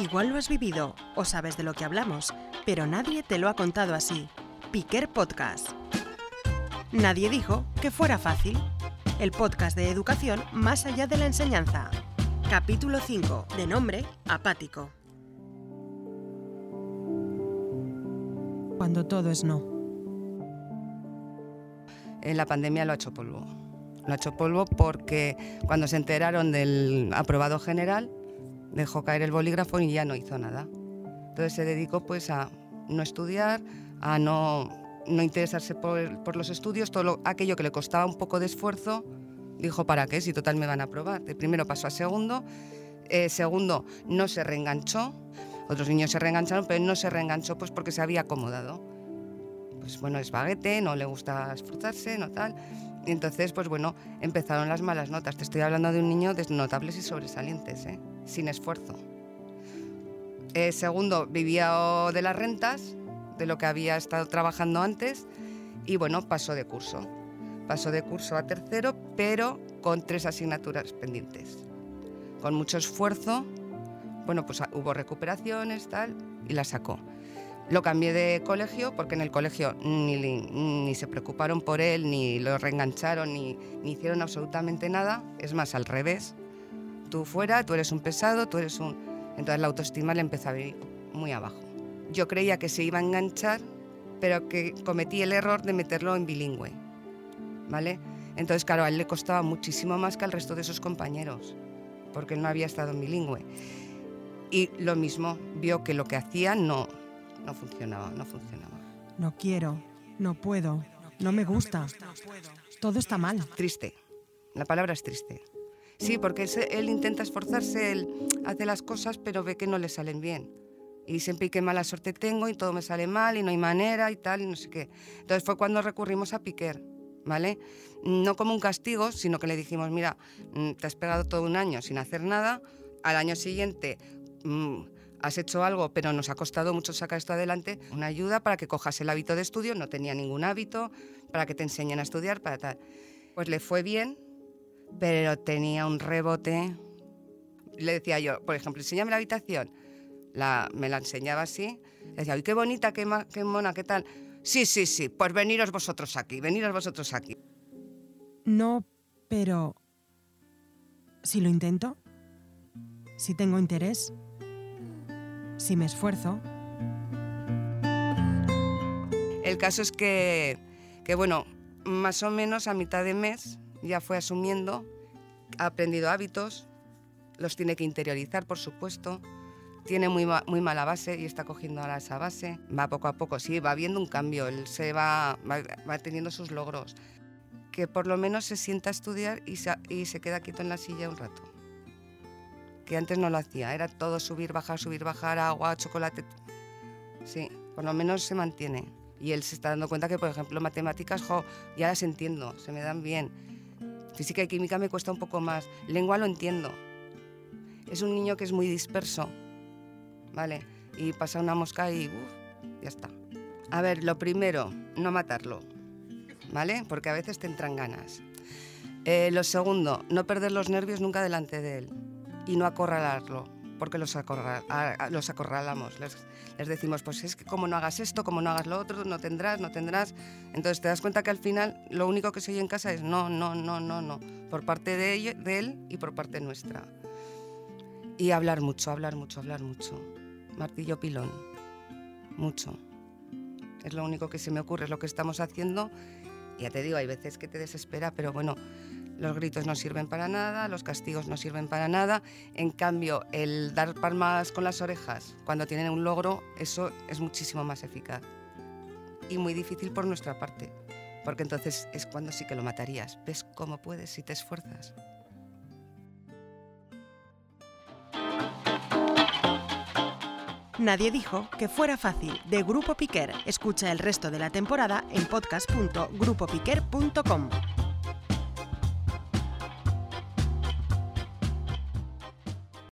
Igual lo has vivido o sabes de lo que hablamos, pero nadie te lo ha contado así. Piquer Podcast. Nadie dijo que fuera fácil. El podcast de educación más allá de la enseñanza. Capítulo 5, de nombre Apático. Cuando todo es no. En la pandemia lo ha hecho polvo. Lo ha hecho polvo porque cuando se enteraron del aprobado general, dejó caer el bolígrafo y ya no hizo nada. Entonces se dedicó pues a no estudiar, a no, no interesarse por, por, los estudios, todo lo, aquello que le costaba un poco de esfuerzo, dijo, ¿para qué? Si total me van a aprobar. De primero pasó a segundo, eh, segundo no se reenganchó, otros niños se reengancharon, pero no se reenganchó pues porque se había acomodado. Pues bueno, es baguete, no le gusta esforzarse, no tal. Y entonces, pues bueno, empezaron las malas notas. Te estoy hablando de un niño de notables y sobresalientes, ¿eh? sin esfuerzo. Eh, segundo, vivía de las rentas, de lo que había estado trabajando antes, y bueno, pasó de curso. Pasó de curso a tercero, pero con tres asignaturas pendientes. Con mucho esfuerzo, bueno, pues hubo recuperaciones, tal, y la sacó. Lo cambié de colegio porque en el colegio ni, ni se preocuparon por él, ni lo reengancharon, ni, ni, hicieron absolutamente nada. Es más, al revés. Tú fuera, tú eres un pesado, tú eres un... Entonces la autoestima le empezó a venir muy abajo. Yo creía que se iba a enganchar, pero que cometí el error de meterlo en bilingüe. ¿Vale? Entonces, claro, a él le costaba muchísimo más que al resto de sus compañeros, porque él no había estado en bilingüe. Y lo mismo, vio que lo que hacía no, no funcionaba, no funcionaba. No quiero, no puedo, no me gusta. Todo está mal. Triste. La palabra es triste. Sí, porque él intenta esforzarse, él hace las cosas, pero ve que no le salen bien. Y siempre qué mala suerte tengo y todo me sale mal y no hay manera y tal y no sé qué. Entonces fue cuando recurrimos a Piquer, ¿vale? No como un castigo, sino que le dijimos, mira, mm, te has pegado todo un año sin hacer nada, al año siguiente mmm, has hecho algo, pero nos ha costado mucho sacar esto adelante, una ayuda para que cojas el hábito de estudio, no tenía ningún hábito, para que te enseñen a estudiar, para tal. Pues le fue bien, pero tenía un rebote. Le decía yo, por ejemplo, enséñame la habitación. La, me la enseñaba así. Le decía, ¡ay, qué bonita, qué, qué mona, qué tal! Sí, sí, sí, pues veniros vosotros aquí, veniros vosotros aquí. No, pero... Si lo intento, si tengo interés, si me esfuerzo. El caso es que, que, bueno, más o menos a mitad de mes ya fue asumiendo, ha aprendido hábitos, los tiene que interiorizar, por supuesto, tiene muy, muy mala base y está cogiendo ahora esa base, va poco a poco, sí, va viendo un cambio, él se va, va, va teniendo sus logros, que por lo menos se sienta a estudiar y y se queda quieto en la silla un rato que antes no lo hacía, era todo subir, bajar, subir, bajar, agua, chocolate. Sí, por lo menos se mantiene. Y él se está dando cuenta que, por ejemplo, matemáticas, jo, ya las entiendo, se me dan bien. Física y química me cuesta un poco más. Lengua lo entiendo. Es un niño que es muy disperso, ¿vale? Y pasa una mosca y uf, ya está. A ver, lo primero, no matarlo, ¿vale? Porque a veces te entran ganas. Eh, lo segundo, no perder los nervios nunca delante de él y no acorralarlo, porque los, acorral, los acorralamos. Les, les, decimos, pues es que como no hagas esto, como no hagas lo otro, no tendrás, no tendrás. Entonces te das cuenta que al final lo único que se oye en casa es no, no, no, no, no, por parte de, ello, de él y por parte nuestra. Y hablar mucho, hablar mucho, hablar mucho. Martillo pilón, mucho. Es lo único que se me ocurre, es lo que estamos haciendo. Ya te digo, hay veces que te desespera, pero bueno, los gritos no sirven para nada, los castigos no sirven para nada. En cambio, el dar palmas con las orejas cuando tienen un logro, eso es muchísimo más eficaz. Y muy difícil por nuestra parte, porque entonces es cuando sí que lo matarías. ¿Ves cómo puedes si te esfuerzas? Nadie dijo que fuera fácil de Grupo Piquer. Escucha el resto de la temporada en podcast.grupopiquer.com.